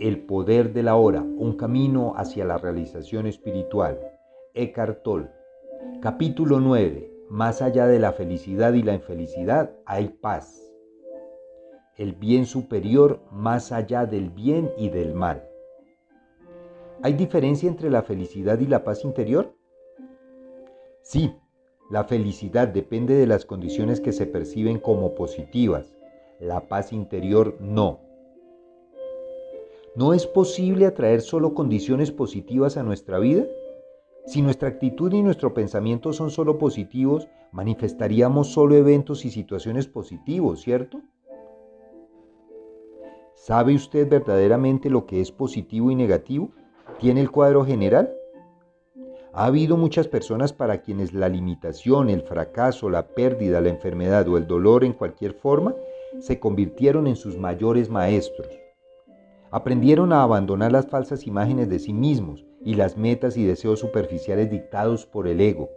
El poder de la hora, un camino hacia la realización espiritual. Eckhart Tolle. Capítulo 9. Más allá de la felicidad y la infelicidad hay paz. El bien superior más allá del bien y del mal. ¿Hay diferencia entre la felicidad y la paz interior? Sí, la felicidad depende de las condiciones que se perciben como positivas, la paz interior no. ¿No es posible atraer solo condiciones positivas a nuestra vida? Si nuestra actitud y nuestro pensamiento son solo positivos, manifestaríamos solo eventos y situaciones positivos, ¿cierto? ¿Sabe usted verdaderamente lo que es positivo y negativo? ¿Tiene el cuadro general? Ha habido muchas personas para quienes la limitación, el fracaso, la pérdida, la enfermedad o el dolor en cualquier forma se convirtieron en sus mayores maestros. Aprendieron a abandonar las falsas imágenes de sí mismos y las metas y deseos superficiales dictados por el ego.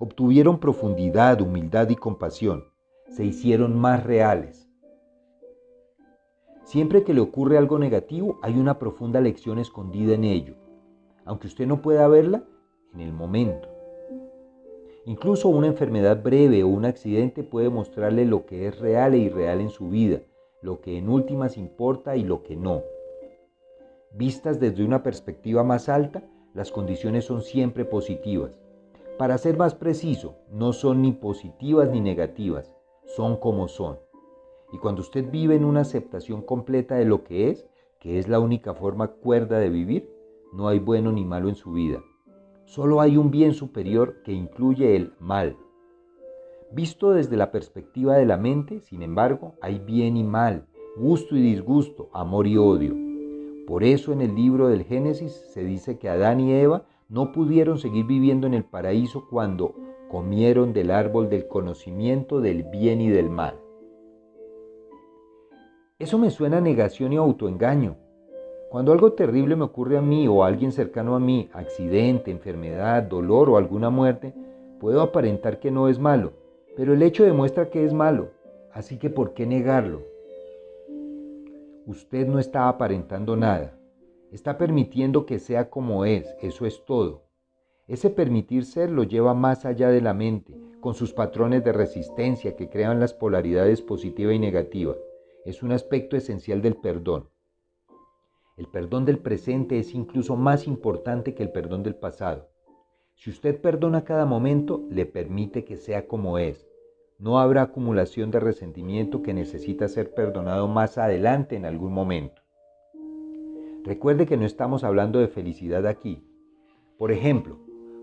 Obtuvieron profundidad, humildad y compasión. Se hicieron más reales. Siempre que le ocurre algo negativo, hay una profunda lección escondida en ello. Aunque usted no pueda verla, en el momento. Incluso una enfermedad breve o un accidente puede mostrarle lo que es real e irreal en su vida, lo que en últimas importa y lo que no. Vistas desde una perspectiva más alta, las condiciones son siempre positivas. Para ser más preciso, no son ni positivas ni negativas, son como son. Y cuando usted vive en una aceptación completa de lo que es, que es la única forma cuerda de vivir, no hay bueno ni malo en su vida. Solo hay un bien superior que incluye el mal. Visto desde la perspectiva de la mente, sin embargo, hay bien y mal, gusto y disgusto, amor y odio. Por eso en el libro del Génesis se dice que Adán y Eva no pudieron seguir viviendo en el paraíso cuando comieron del árbol del conocimiento del bien y del mal. Eso me suena a negación y autoengaño. Cuando algo terrible me ocurre a mí o a alguien cercano a mí, accidente, enfermedad, dolor o alguna muerte, puedo aparentar que no es malo, pero el hecho demuestra que es malo, así que ¿por qué negarlo? Usted no está aparentando nada, está permitiendo que sea como es, eso es todo. Ese permitir ser lo lleva más allá de la mente, con sus patrones de resistencia que crean las polaridades positiva y negativa. Es un aspecto esencial del perdón. El perdón del presente es incluso más importante que el perdón del pasado. Si usted perdona cada momento, le permite que sea como es. No habrá acumulación de resentimiento que necesita ser perdonado más adelante en algún momento. Recuerde que no estamos hablando de felicidad aquí. Por ejemplo,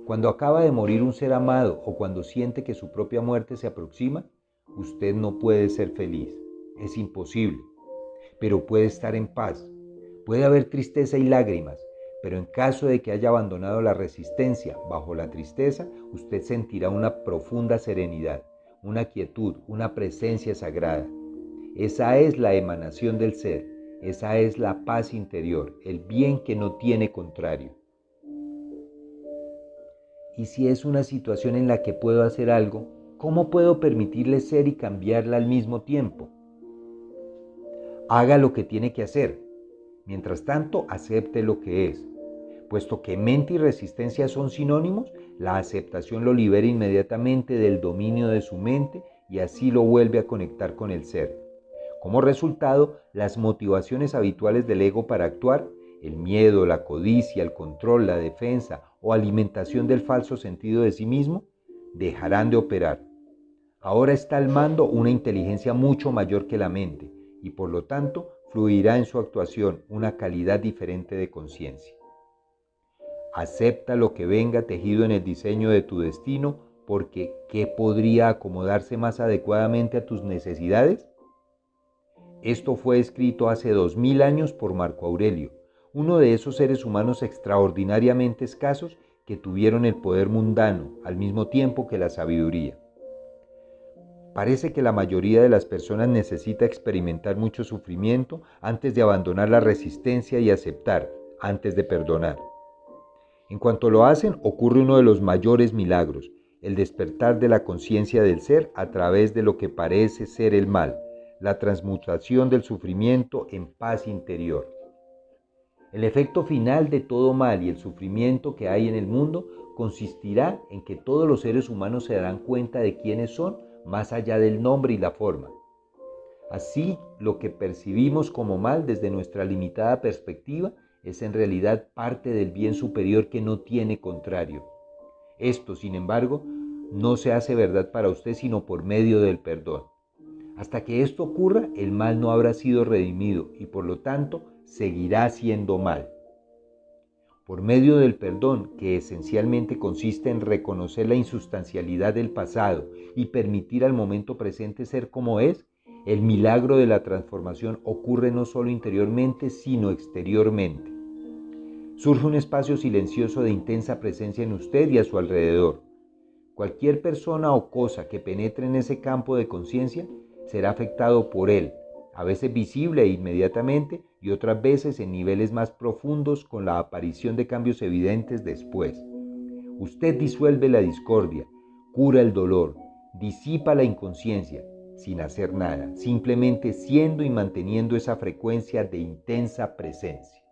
cuando acaba de morir un ser amado o cuando siente que su propia muerte se aproxima, usted no puede ser feliz. Es imposible. Pero puede estar en paz Puede haber tristeza y lágrimas, pero en caso de que haya abandonado la resistencia bajo la tristeza, usted sentirá una profunda serenidad, una quietud, una presencia sagrada. Esa es la emanación del ser, esa es la paz interior, el bien que no tiene contrario. Y si es una situación en la que puedo hacer algo, ¿cómo puedo permitirle ser y cambiarla al mismo tiempo? Haga lo que tiene que hacer, Mientras tanto, acepte lo que es. Puesto que mente y resistencia son sinónimos, la aceptación lo libera inmediatamente del dominio de su mente y así lo vuelve a conectar con el ser. Como resultado, las motivaciones habituales del ego para actuar, el miedo, la codicia, el control, la defensa o alimentación del falso sentido de sí mismo, dejarán de operar. Ahora está al mando una inteligencia mucho mayor que la mente y por lo tanto fluirá en su actuación una calidad diferente de conciencia. Acepta lo que venga tejido en el diseño de tu destino porque ¿qué podría acomodarse más adecuadamente a tus necesidades? Esto fue escrito hace dos mil años por Marco Aurelio, uno de esos seres humanos extraordinariamente escasos que tuvieron el poder mundano al mismo tiempo que la sabiduría. Parece que la mayoría de las personas necesita experimentar mucho sufrimiento antes de abandonar la resistencia y aceptar, antes de perdonar. En cuanto lo hacen, ocurre uno de los mayores milagros, el despertar de la conciencia del ser a través de lo que parece ser el mal, la transmutación del sufrimiento en paz interior. El efecto final de todo mal y el sufrimiento que hay en el mundo consistirá en que todos los seres humanos se darán cuenta de quiénes son más allá del nombre y la forma. Así, lo que percibimos como mal desde nuestra limitada perspectiva es en realidad parte del bien superior que no tiene contrario. Esto, sin embargo, no se hace verdad para usted sino por medio del perdón. Hasta que esto ocurra, el mal no habrá sido redimido y por lo tanto seguirá siendo mal. Por medio del perdón, que esencialmente consiste en reconocer la insustancialidad del pasado y permitir al momento presente ser como es, el milagro de la transformación ocurre no solo interiormente, sino exteriormente. Surge un espacio silencioso de intensa presencia en usted y a su alrededor. Cualquier persona o cosa que penetre en ese campo de conciencia será afectado por él, a veces visible e inmediatamente y otras veces en niveles más profundos con la aparición de cambios evidentes después. Usted disuelve la discordia, cura el dolor, disipa la inconsciencia, sin hacer nada, simplemente siendo y manteniendo esa frecuencia de intensa presencia.